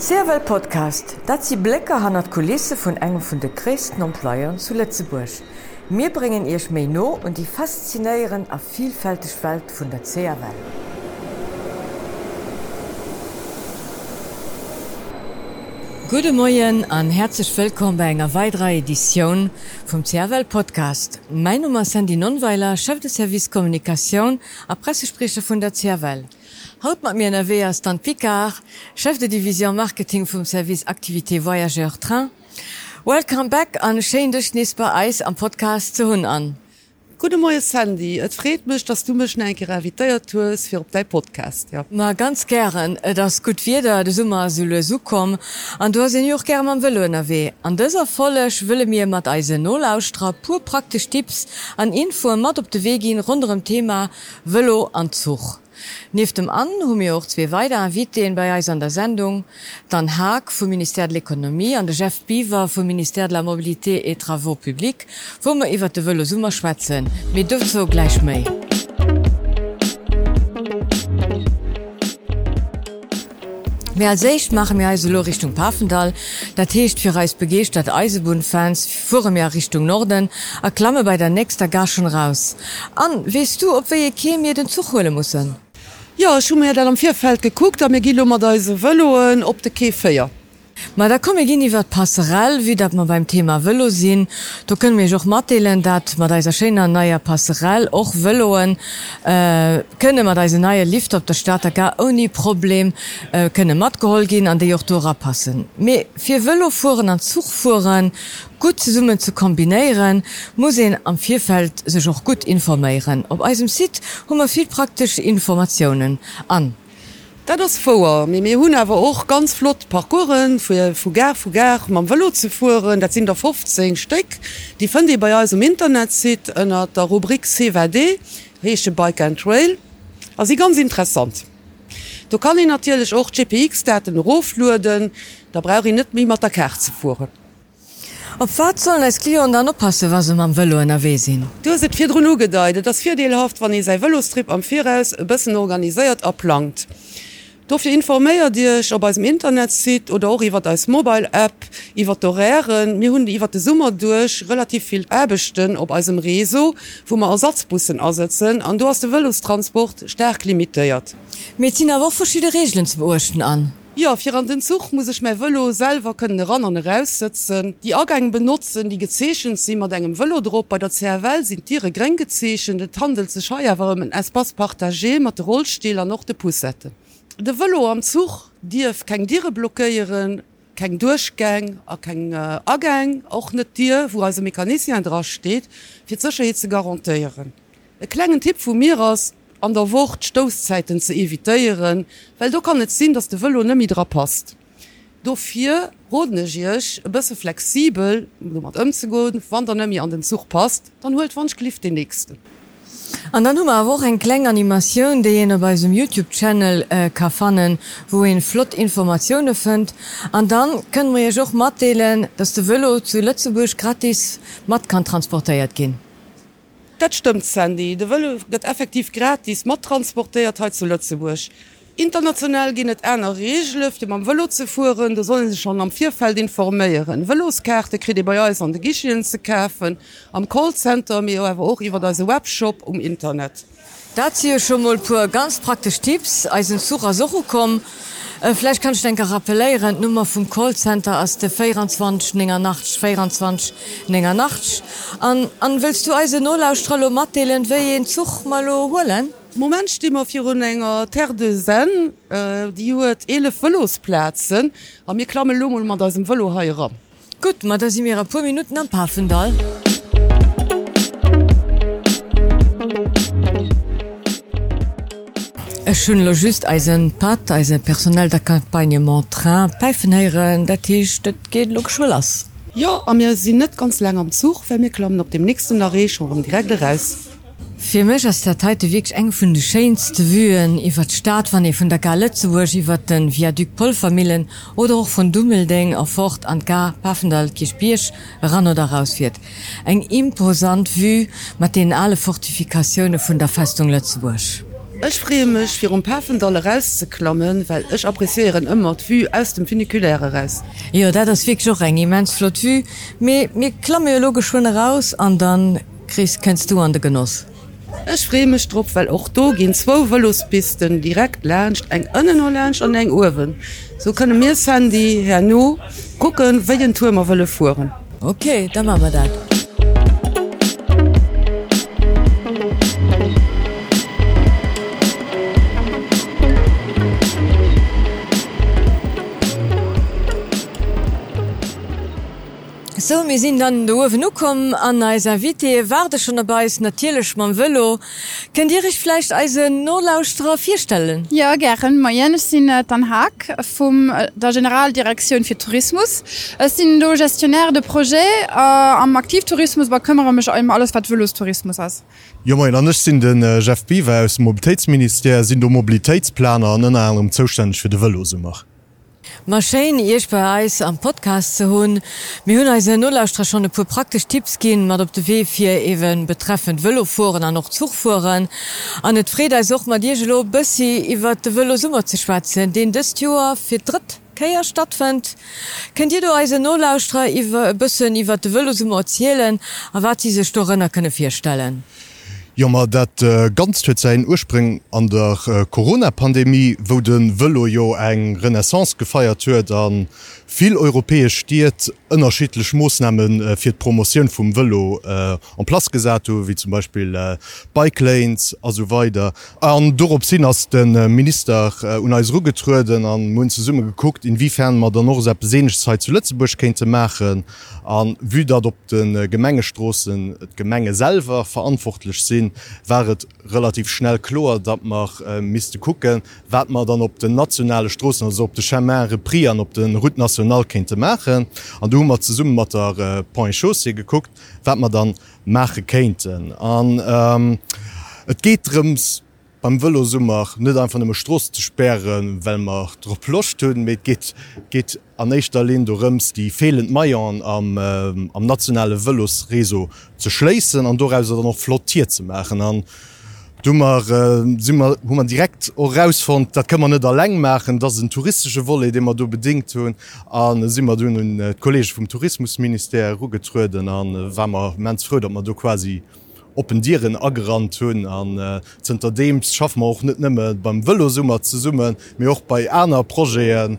Serwel Podcast, dat sie Blecke han at Kulisse vun engem vun de Christen Emploiern zu Lettzeburg. Mir bringen ihrch méi no und die faszinéieren a vielfältig Welt vun der CRW. Gute Moien an herzlich willkommen bei enger weiterer Edition vom CRWel Podcast. Mein Nummer sind die Nonweiler, Chef de Service Kommunikation, a Pressesprecher von der CRWel. Haut mat mir NW as Stan Picard, Chef de Division Marketing vum Service Aktivité Voyageur Train. Welcome back an Sche durchnisbar Eis am Podcast zu hunn an. Gute moie Sandy, Et réet mech, dats du mech en gravitéiertues fir op dei Podcast. Ja. Na ganz gern, dats gut wieder de Summer sule so kom, an du se Joch germ am Wëllenner wee. An dëser Folech wëlle mir mat Eise Nolauusstra pur praktisch Tipps an Info mat op de Wegin runem Thema Wëllo an Zug. Nief dem an hun mir auch zwe weiter Witen bei Eis an der Sendung, dann Haag vom Minister der Ökonomie an der Chef Biver vom Minister der Mobilité et Travaux public, wo man iwwer de wëlle Summer schwätzen, mit duft so gleich méi. Mehr als seicht mache mir Eiselo Richtung Pafendal, dat heescht fir Reis begecht dat Eisebunfans vor mir Richtung Norden, a Klamme bei der nächster gar schon raus. An, west du, ob wir je kä mir den Zuchhole mussssen? Ja schon mir dann am Vierfeld geguckt, da mir gilommer da se wëlloen op de Käfeier. Ma da komme gin iwwer passerell wie dat man beim Thema wëllo sinn. Da können mir joch matelen, dat mat deiser Schener naier passerell och wëlloen äh, könne mat deise neie Lift op der Stadt gar oni Problem äh, könne mat gehol gin an de Jochtora passen. Me fir Wëllo fuhren an Zugfuen gut zu summen zu kombinieren, muss am Vierfeld sech auch gut informieren. Op eisem Sid hummer viel praktische Informationen an. Dat das vor mé mé hunn awer och ganz flott Parcouren fir Fugar Fugar man Velo ze fuhren, dat sind der 15 Steck, die fën die bei aus im Internet sit ënner der Rubrik CVD, Reche Bike and Trail, as sie ganz interessant. Du kann ich natürlich auch GPX-Daten Rofluden, da bra ich net mi mat der Ker zu fuhren. Op wat sollen als Klion dann oppasse was am Wëllo erW sinn. Du se fir Drno gedeidet, dats vierdeelhaft wann e sei Wëllostrip am Viraus bëssen organiséiert erplant. Dofir informéier Dich op als im Internet sieht oder auch iwwer als Mobile App, iwwer Toieren, mir hunn iwwer de Summer duch relativ viel Äbechten op als dem Reso, wo man Ersatzbussen ersetzen, an du hast de Wëllustransport sterk limitiert. Medizin wo verschiedene Regeln zu beurchten an. Ja, fir an den Zug muss ich mein Wëllo selber können ran an raussitzen. Die Ergang benutzen, die Gezeschen sie mat engem Wëllodro bei der CRW sind Tiere grenggezeschen, de Handel ze scheier warum en Espace partagé mat Rollsteler noch de Pusette. De Vëlo am Zug Dirf keng Dire blockéieren, keng Durchgang a keng äh, Agang och net Dir, wo as Mechanisien dra steht, fir Zcherheet ze garantiieren. E klengen Tipp vu mir ass an der Wucht Stoßzeiten ze eviitéieren, well du kann net sinn, dats de Vëlo nemmi dra passt. Dofir rodnegich bësse flexibel mat ëm ze goden, wann der nëmi an den Zug passt, dann huet wannschlift den nächsten. An dann hummer woch eng kleng Animatioun, déi ennner bei dem YouTube-Channel äh, kafannen, wo en Flot Informationoune fënnt. An dann kënnen mir joch matdeelen, dats de Wëllo zu Lëtzebusch gratis mat kann transportéiert ginn. Dat stimmt Sandy, de Wëlle gëtt effektiv gratis mat transportéiert he zu Lëtzeburg. International gin net Äner Regelëft am Wëlo ze fuhren, da sollen se schon am Vierfeld informéieren. Wëloskarte kredit bei Eis an de Gichen ze käfen, am Callcenter wer och iwwer da se Webshop um Internet. Dat hier schon mal pur ganz praktisch Tipps als Sucher Socho kom. Vielleicht kann ich denke rappelieren Nummer vom Callcenter aus der 24 Nacht 24 Nacht an, an willst du also nullstrahlo Matteen we Zug mal holen? Moment stimme auf hier enger Ter de Sen äh, die huet ele Follosplazen a mir klamme Lummel man aus dem Vëllo heier. Gut, mat dat si mir a pu Minuten am Paffendal. schön lo just als Pat als personal der Kampagnement train peifenheieren dat dat geht lo schwll lass. Ja a mir sinn net ganz lang am Zug, wenn mir klammen op dem nächsten Narre schon um direkt raus. Fi mech ass der teite wieg eng vun de Scheinste wyen, iwwer d Staat wann e vun der Galetzewurch iwwer den Viadukt Polfamilien oder auch vun Dummeldeng a fort an gar Paffendal Kispiersch ran oder rausfir. Eg imposant wie mat den alle Fortifikationune vun der Festung Lettzeburg. Ech spree fir um Paffen dolle rauszeklammen, weil ech appreieren ëmmer vu aus dem funikuläre raus. Ja dat ass fik joch eng immens Flot mé mé klammeologe schwënne raus an dann kries kennst du an de Genoss. Ech spreme Strupp weil och do gin zwo Velospisten direkt lcht eng ënnen Lsch an eng Uwen. So könne mir Sandy Herr No gucken, welchen Turmer wolle fuhren. Okay, dann machen wir dat. So mir sinn dann dowen nu kom an eiser Wit warde schon dabei is natierlech man wëllo. Ken Dir ich flecht eise Nolausstra firstellen? Ja gern Maienne sinn dann Hack vum äh, der Generaldirektion fir Tourismus. Es sind do gestionär de Pro äh, am Aktivtourismus war këmmer mech einmal alles wat Wëllostourismus ass. Jo ja, anders sinn den äh, Jeff Biwe aus Mobilitätsminister sinn do Mobilitätsplaner an engem Zostand fir de Wëllose mach. Maschein ech bei Eis am Podcast ze hunn, mir hunn eise Nullstra schon pu praktisch Tipps gin, mat op de W4 even betreffend Wëllofuen an noch Zugfuen. an et Freder soch mat Digelo bëssi iwwer de Wëllo Summer ze schwatzen, Den dëst Joer fir dëtt Käier stattfind. Kennt ihr du eise Nolauustra iwwer bëssen iwwer de Wëlle Summer zielelen, a wat diese Storenner kënne firstellen? Jommer dat äh, ganz huet se Urspring an der äh, Corona-Pandemie wo den wëllo jo eng Renaissance gefeiert huet an viel europäesch stiet ënnerschitlech Moosnamen äh, fir d Promotion vum Wëllo äh, an Pla gesat wie zum Beispiel äh, Bikelanes also weiter. An dorop sinn ass den äh, Minister äh, un als Rugetruden an Mun ze summe geguckt, inwiefern mat der noch Senigkeit zu Lützebusch kente machen an wie dat op den äh, Gemengestrossen et Gemenge selber verantwortlich sinn, waret relativ schnell chlor, dat man äh, miste gucken, wat man dann op den nationale Strossen also op de Chamere Pri an op den Route international kente machen. An du mat ze summen mat der äh, Point Chaussee geguckt wat man dann mache kenten ähm, Et geht rums beim Wëllo summmer net einfach dem Stross zu sperren, well mar Drlochtöden mit geht, geht an echtter Lehn du Rëms die fehlend Meiern am, ähm, am nationale Wëllosreso zu schleessen an do noch flottiert zu machen. Und, Dummer äh, simmer wo man direkt rausfund, dat kann man net der leng machen, dat een touristische Wollle, de man do bedingt hunn an simmer dun un äh, Kolleg vum Tourismusminister rugetruden an äh, wammer mens frö, dat man do quasi opendieren aggerant hunn an äh, Zter Deems schaffen man auch net nëmme beim Wëllo Summer ze summen, mé och bei aner Proen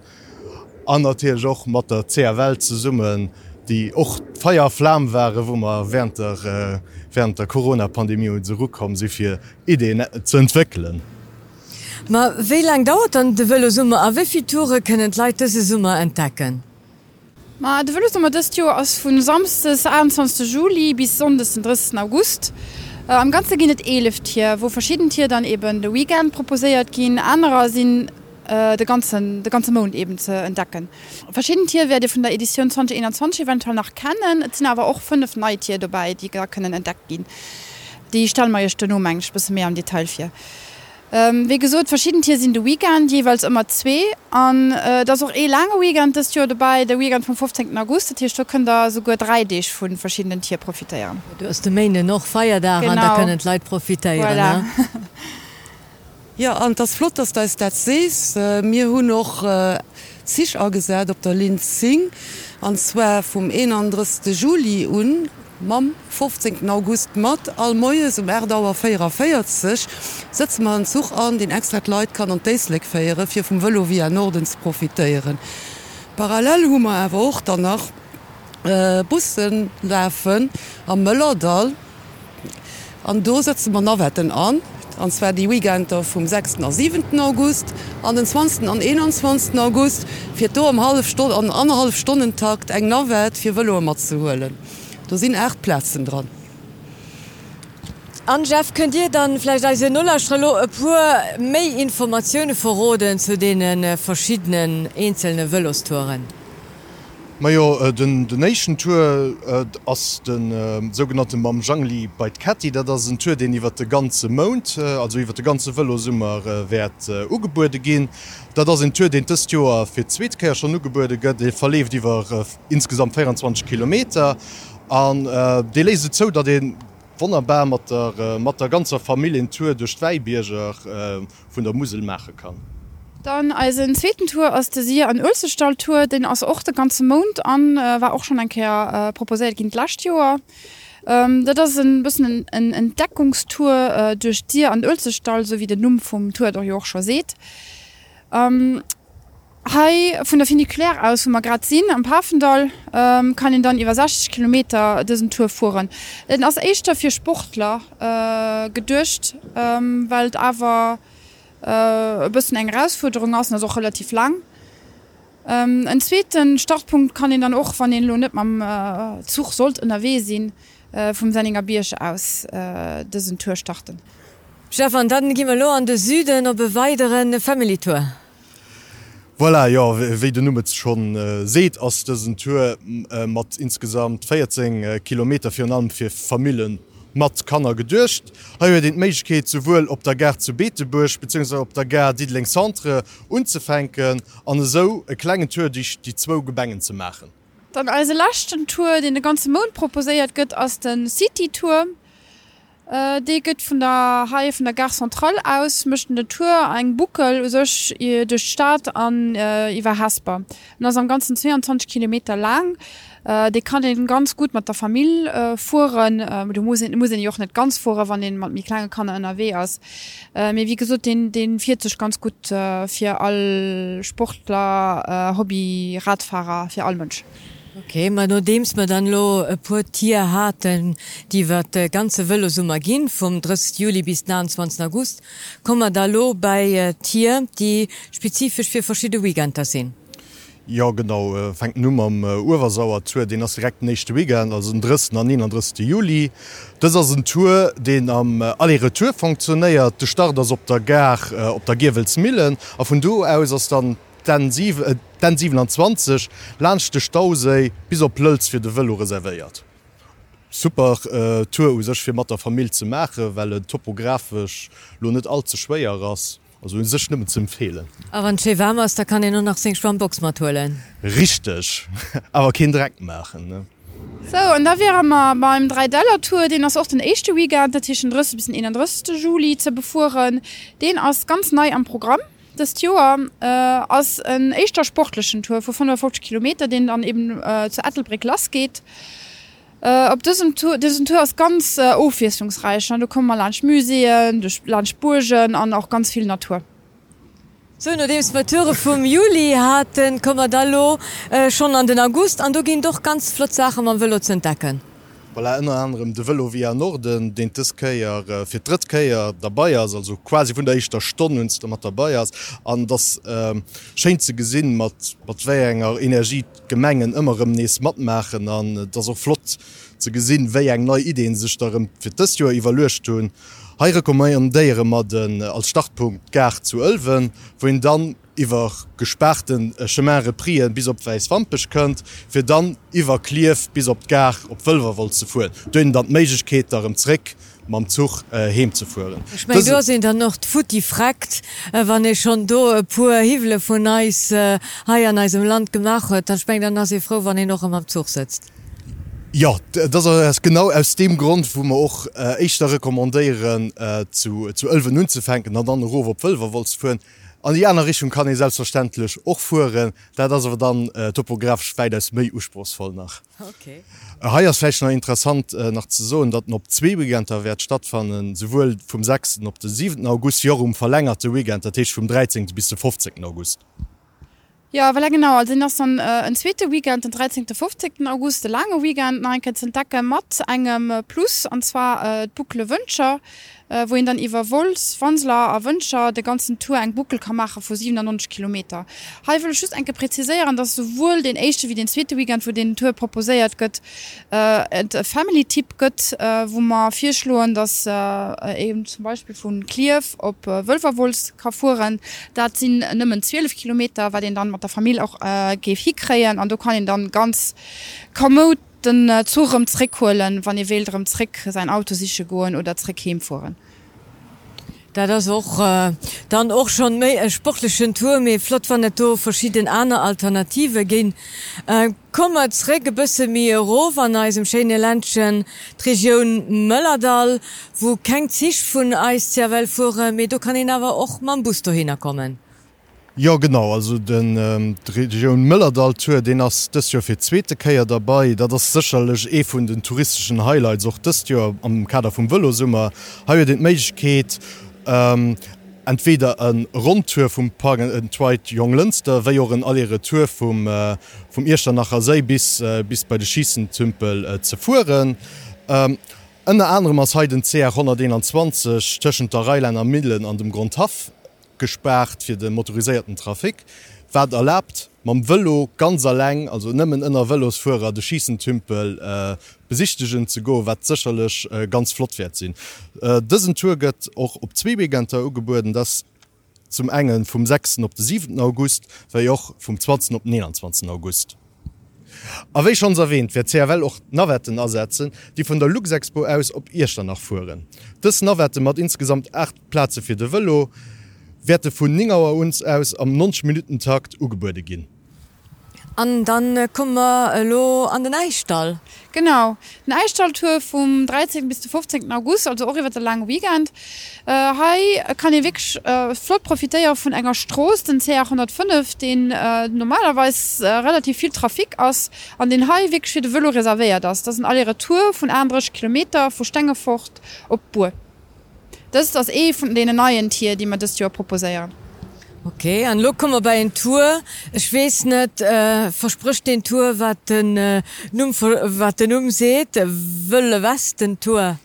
anertierch och mat der CR Welt ze summen. Äh, die och feierflamm waren wo man während der, äh, während der Corona-Pandemie zurückkommen, sie fir Ideen zu entwickeln. Ma wie lang dauert an de wëlle Summe a wievi Toure kënnen Leiit se Summe entdecken? Ma de wëlle sommer dës Joer ass vun samstes 21. Juli bis sonndes den 3. August. Äh, am ganze ginet 11 hier, wo verschieden Tier dann eben de Weekend proposéiert gin, anderer sinn äh, de ganzen, de ganze Mond eben zu entdecken. Verschiedene Tiere werde von der Edition 2021 eventuell noch kennen, es sind aber auch fünf Neitier dabei, die gar können entdeckt gehen. Die Stallmeierchte nur bis mehr am Detail für. Ähm, wie gesot verschieden Tier sind de Weekend jeweils immer zwei an äh, das auch eh lange Weekend ist ja dabei der Weekend vom 15. August Tierstück können da sogar 3D von verschiedenen Tier profitieren. Du hast die Menge noch feier daran da können Leid profitieren. Voilà. Ja an das Flot, dass da ist dat sees, äh, mir hun noch äh, sich agesät op der Linz Sing anwer vom 1 Juli un Mam 15. August mat all moes um Erdauer feier feiert sech, setzt man Zug an den extra Leiit kann an Deisleg feiere fir vum Wëllo wie Nordens profitéieren. Parallel hummer erwer och danach äh, Bussen läfen am Mëllerdal an do setzen man nawetten an, anwer die Weekender vom 6. und 7. August, an den 20. und 21. August fir do am halb Stunde an anderthalb Stundentakt eng Nawert fir Wëllomer zu hullen. Da sind echt Plätzen dran. An Jeff könnt ihr dann vielleicht als Nullerstrelo pur méi Informationen verroden zu denen äh, verschiedenen einzelne Wëllostoren. Ma jo äh, den The Nation Tour äh, ass den äh, son Mam Jangli bei Catty, dat ass een Tour den iwwer de ganze Mount, äh, also iwwer de ganze Wëllo Summer äh, wert äh, ugebuerde gin. Dat ass en Tour den Test Joer fir Zzweetkecher ugebuerde gëtt, de verleft iwwer äh, insgesamt 24 km an äh, de lese zo, dat den Wonnerbar mat der, äh, mat der ganzer Familientour duch Schweibierger äh, vun der Musel mache kann. Dann als en zweiten Tour aus der sie an Ölzestalltour den aus auch der ganze Mond an äh, war auch schon ein Ker äh, proposiert gin last Joer. Ähm, das ein bisschen en Entdeckungstour äh, durch dir an so wie den Numm vom Tour doch auch schon seht. Ähm, Hei vun der Finikleer aus vu Magrazin am Hafendal ähm, kann en dann iwwer 60 km dëssen Tour fuhren. Den ass Eichter fir Sportler äh, gedurcht, ähm, weil awer äh, bëssen eng Herausforderung ass auch relativ lang. Ähm, en zweten Startpunkt kann en dann och van den Lohn am äh, Zug sollt in der Weh sinn äh, vum Senninger Biersche aus äh, dëssen Tour starten. Stefan, dann gi lo an de Süden op beweideren Familietour. Voilà, ja wie du nummer schon äh, seht aus diesen Tour äh, mat insgesamt 14 äh, km für allem für Familien mat kann er gedurcht ha den Meket sowohl op der Ger zu Beetebusch bzw op der Ger Diedlingscentre unzufänken an so e kleinen Tour dich die zwo Gebengen zu machen. Dann als lachten Tour den de ganze Mond proposiert gött aus den Citytour Äh, de gëtt vun der Haie vun der Gar Central aus mechten de Tour eng Buckel sech de Staat an äh, iwwer hasper. ass am ganzen 22 km lang. Uh, de kann den ganz gut mat der Familie uh, fuhren uh, du muss muss joch net ganz vor wann den mat mir kleine kann NRW ass uh, wie gesot den den vier ganz gut uh, fir all Sportler uh, Hobby Radfahrer fir all Mënsch. Okay, man nur dems man dann lo e pu Tier hatten, die wat de ganze Wëlle summmer gin vom 3. Juli bis 29. August, kommmer da lo bei äh, Tier, die spezifisch fir verschiedene Wigenter sinn. Ja genau äh, fängt Nummer am äh, Uwersauer zu den ass direkt nicht Wegen als den 3. an 31. Juli. Das ass ein Tour den am äh, allere Tour funktionéiert du Start das op der Ger äh, op der Gewels Millen a von du aus ass dann den, den 27 lachte Stausei bis er Plölz fir de Wëllo reservéiert. Super äh, Tour ou sech fir mat der Familie ze mache, well topografisch lo net allzu schwéier ass sech nimmen zum empfehlen. Aber wärmers da kann nur nach se Schwboxmatuellen. Richtig aber kind direkt machen. Ne? So und da wäre mal beim 3 Dollar Tour den aus auch den echte Weekend der Tisch bis in den 3. Juli zu befuhren den aus ganz neu am Programm das Joer äh, ass en echtter sportlichen Tour vu 140 km den dann eben äh, zu Ethelbrick las geht. Uh, op diesem Tour, diesem Tour ist ganz uh, aufwesungsreich du kom mal Landmuseen, Landspurgen an auch ganz viel Natur. So Mature vom Juli hat den Kommodalo äh, schon an den August an du gehen doch ganz flott Sachen man will zu entdecken. weil er ënner anderem de Wëllo wie Norden den Tiskeier äh, fir Drittkeier dabeiiers, also quasi vun der ichter Stonunst mat dabeiiers, an das ähm, scheint ze gesinn mat matéi enger Energiegemengen ëmmerem nees mat machen an dat er flott ze gesinn wéi eng neii Ideenn sech darem fir dës Joer iwwerlecht hunn. Heire kom méi an déiere mat den als Startpunkt gar zu ëlwen, woin dann iwwer gesperrten äh, Schemere Prien bis op weis Wampech kënnt, fir dann iwwer Klief bis op gar op Wëlverwol ze fuer. Dünn dat Meigkeet darem Zréck mam Zug äh, hemzufuhren. Ich mein, du sind dann noch Futti fragt, äh, wann ich schon do äh, pur Hivele vu neis äh, Haiier neisem Land gemacht huet, dann speng dann as se froh, wann ihr noch am Zug setzt. Ja das ist genau aus dem Grund wo man auch äh, ich da rekommandieren äh, zu zu 11 nun zu fenken dann Roverpulver führen. An die andere Richtung kann ich selbstverständlich auch fuhren, da das wir dann äh, topografisch weiters mé urspruchsvoll nach. Okay. Äh, noch interessant äh, nach zu so, dat op zwei Wegenter Wert stattfanden, sowohl vom 6. op den 7. August Jorum verlängerte Wegent der Tisch vom 13. bis zum 15. August. Ja well genau also das dann äh, en zweite weekend den 13. 15. August lange weekend ein Dacke mat engem Plus an zwar äh, Buckle Wünscher äh, wohin dann iwwer Wolz, Wansler a Wënscher de ganzen Tour eng Buckel kann mache vor 97 km. Ha schu enke präziseieren, dass sowohl den echte wie den zweite Weekend wo den Tour proposéiert gött äh, Family Tipp gött, äh, wo man vier schloen, dass äh, eben zum Beispiel vun Klief op äh, Wölverwolz kafuren, dat sind nimmen 12 km, weil den dann mat der Familie auch äh, GFI kreieren an du kann ihn dann ganz kommod den äh, zurem Trickholen, wann ihr wählt Trick sein Auto sich goen oder Trick hemfoen. Da das auch äh, dann auch schon méi e sportlichen Tour mé flott van netto verschieden an Alternative gin. Äh, Kommmerre gebësse mir Ro an eisem Scheneländschen Regionun Mëllerdal, wo keng Zich vun Eis zerwell fure, mé do kann hin awer och man Buster hinkommen. Ja genau also den ähm, Region Müllerdal den as das ja fir zweete Käier dabei, dat das sicherlech e vun den touristischen Highlights. Auch das ja am Kader vum Wëllosummer ha den Meigkeet ähm, entweder en Rundtür vum Parkentweit Jonglenster, wéi jo en alle Tour vum äh, vom Ichter nachher sei bis, äh, bis bei de Schießentümpel äh, ze fuhren. Ähm, Ennne anderem ass heiden C 121 tschen der Reiländer Middeln an dem Grundhaf gesperrt fir den motorisierten Trafik, wat erlaubt man Wëllo ganz leng also nimmen innner Wëllosfuer de schießentümpel äh, besichtigen ze go, wat sicherlech äh, ganz flottwert sinn. Äh, Dëssen Tour gëtt och op Zzwebegenter ugebuden, das zum engen vom 6. op den 7. August war joch vom 20. op 29. August. Aéi schon erwähnt, fir CRL och Nawetten ersetzen, die vun der Luxexpo aus op Ister nachfuen. Dës Nawette mat insgesamt 8 Plaze fir de Wëllo, werte vun Ningauer uns aus am 90 Minuten Takt ugebäude gin. An dann äh, kommmer äh, lo an den Eichstall. Genau den Eichstalltour vom 13. bis 15. August also auch wird der lang weekend äh, kann ich wirklich äh, flott profitéier von enger Stroß den C 105 den äh, normalerweise äh, relativ viel Trafik aus an den Highweg für de Velo reserviert das das sind alle ihre Tour von 1 kilometer vor Stängefocht op Bur das ist das e von den neuen Tier die man das ja proposieren. Okay, an lo kommmer bei en Tour. Ech wees net äh, verspricht den Tour wat den äh, wat den umseet wëlle westen Tour.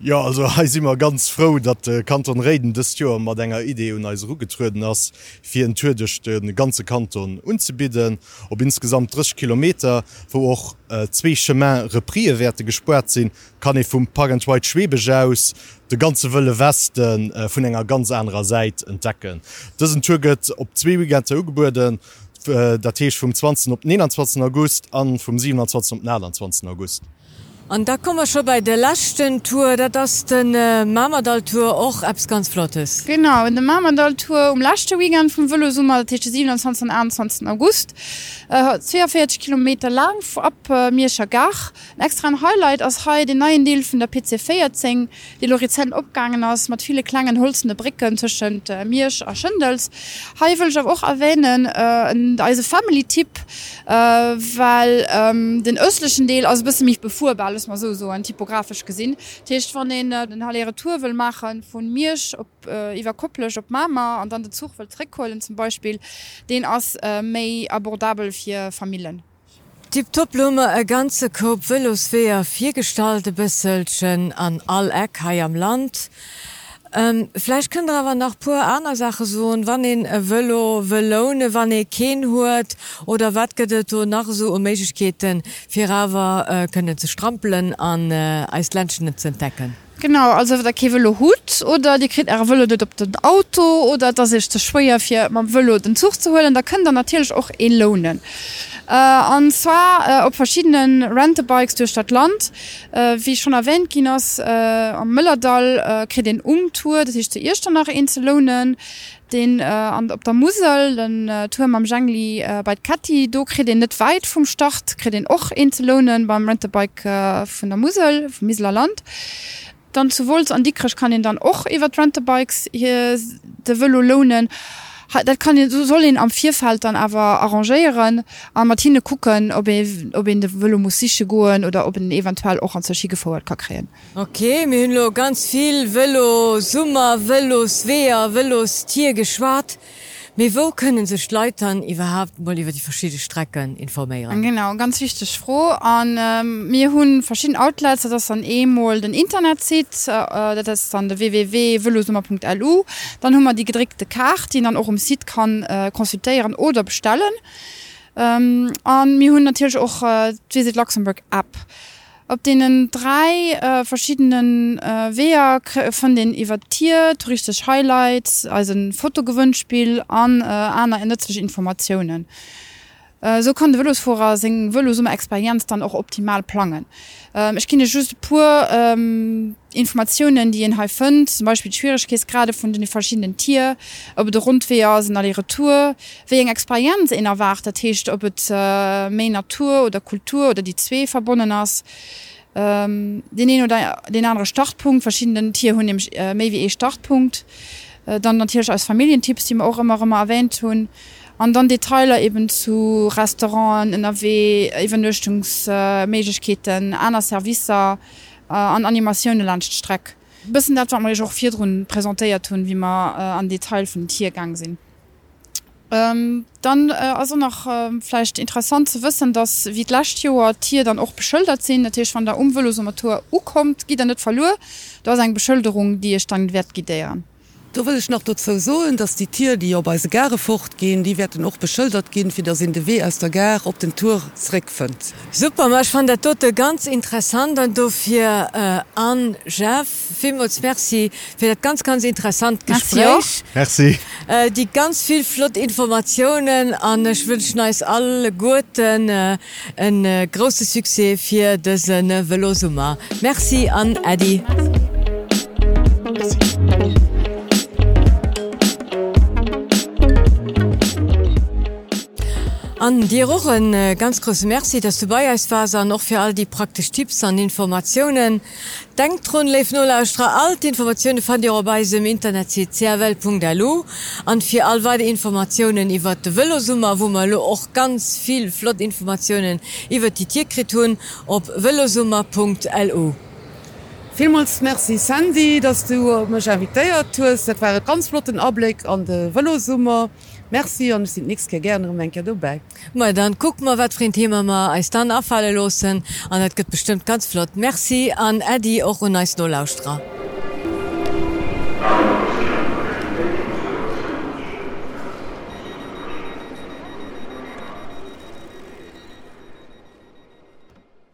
Ja also he immer ganz froh, dat äh, Kanton Reden des Joer mat enger Idee un als Rugetruden ass fir en Türdechte den ganze Kanton unzubieden, op insgesamt 30 km wo och äh, zwee Chemin Repriewerte gesperrt sinn, kann e vum Parentweit Schwebeg aus de ganze wëlle Westen äh, vun enger ganz anderer Seite entdecken. Dëssen Tourget op zwee Wigente ugebuden, äh, dat teech vum 20. op 29. August an vum 27. 29. August. Und da kommen wir schon bei der lachten Tour da das den äh, Mamadaltour auch abs ganz flottes. Genau in der Mamadaltour um lachte Wigan vom Willsummer 27 21. August äh, 42 km lang ab äh, Mirscher Gach extra ein Highlight aus Hai den neuen Deal von der PC Feiertzing die Lorizent opgangen aus mit viele klangen holzende Bricken zwischen äh, Mirsch und Schindels. Hai will ich auch erwähnen äh, also Family Tipp äh, weil ähm, den östlichen Deal also bis mich bevor alles mal so so ein typografisch gesinn Techt von den äh, den Halle Tour will machen von mirsch op äh, kopplech op Mama an dann den Zug will Trickholen zum Beispiel den ass äh, méi abordabel fir Familien. Tipp Toplume e ganze Koop Willosphär vier gestalte bisselchen an all Eck ha am Land. Ähm, Fleisch kann aber nach pur einer Sache so wann den Velo Velone wann e ken huet oder wat gedet nach so um Meketen Fiwer äh, könne ze strampeln an äh, Eisländschen zu entdecken. Genau also der Kevelo hut oder die krit er wëlle op den Auto oder das ist zu schwer fir man wëlle den Zug zu holen, da können der natürlich auch e lohnen. Uh, und zwar uh, op verschiedenen Rentebikes durch Stadt Land. Uh, wie schon erwähnt Kinas uh, am Müllerdal uh, kre den umtour. Das ist zuerst nach Insellonen den uh, op der Musel den uh, Turm am Jangli uh, bei Kati do kre den net weit vom Start kre den och Insellonen beim Rentebike uh, von der Musel vom Mislerland dann sowohl an die Krisch kann ihn dann auch über Rentebikes hier de lohnen. und dat kann so soll den am Vierfalt dann aber arrangieren an Martine gucken ob er, ob in de Wëlle musische goen oder ob den eventuell auch an zur Ski gefordert kann kreen Okay Mlo ganz viel Velo Summer Velos wer Velos Tier geschwar. Me wo können se schleutern überhaupt mal über die verschiedene Strecken informieren? Genau ganz wichtig froh an ähm, mir hun verschiedene Outlets das an E-Mol den Internet sieht äh, das ist an der www.lu dann haben wir die gedrückte Karte, die dann auch im Site kann äh, konsultieren oder bestellen. Ähm, an mir hun natürlich auch äh, Visit Luxemburg ab. Ob denen drei äh, verschiedenen äh, Wehr von den Ivatier touristisch Highlights, also ein Fotogewünspiel an äh, einer nützliche Informationen. Äh, so kann de Wëllosvorer seg wëllosumme Experiz dann auch optimal planen. Ähm, ich kenne just pur ähm, Informationen, die en ha fënd, zum Beispiel Schwierkeesgrade vun den verschiedenen Tier, ob de rundwehr sind alle Tour, wie eng Experiz in erwart dat ob het äh, méi Natur oder Kultur oder die zwee verbonnen ass. Ähm, den einen oder den anderen Startpunkt verschiedenen Tier hun äh, méi wie e Startpunkt, äh, dann natürlich als Familientipps, die man auch immer immer erwähnt hun an dann Detailer eben zu Restaurant, NRW, Evenstungsmeketen, äh, einer Service äh, an Animationen Landstreck. Bis dat man auch vier run präsentiert tun, wie man äh, an Detail von Tiergang sind. Ähm, dann äh, also noch äh, vielleicht interessant zu wissen, dass wie last Tier dann auch beschildert sind natürlich von der Umweltmatur kommt, geht er nicht verloren. Da ist eine Beschilderung, die ihr stand wert gedeieren. Da will ich noch dazu so, dass die Tiere, die ja bei Gare fortgehen, die werden noch beschildert gehen, wie das in de Weh aus der Gar op den Tourreckfind. Super ich fand der tote ganz interessant und hier äh, an Chef vielmals merci für das ganz ganz interessant Gespräch. Merci. Äh, die ganz viel Flotinformationen an ich wünsche euch alle guten äh, ein äh, großes Succès für das äh, Velosuma. Merci an Eddie. Merci. Merci. An dir auch ein äh, ganz große Merci, dass du warst, noch für all die praktischen Tipps an Informationen. Denkt dran, leif null austra alte Informationen von dir im Internet crwel.lu und für all weitere Informationen über die Velosummer, wo man auch ganz viel Flotinformationen über die Tierkritur auf velosummer.lu. Vielmals merci Sandy, dass du mich invitiert hast. Das war ein ganz flotten Abblick an die Velosummer. Merci an sind ni gerne um enke Kado. Ma dann guck mal wat frin Thema ma eis dann affalle losen an net gëtt bestimmt ganz flott. Merci an Ädi och un ne Dolausstra. No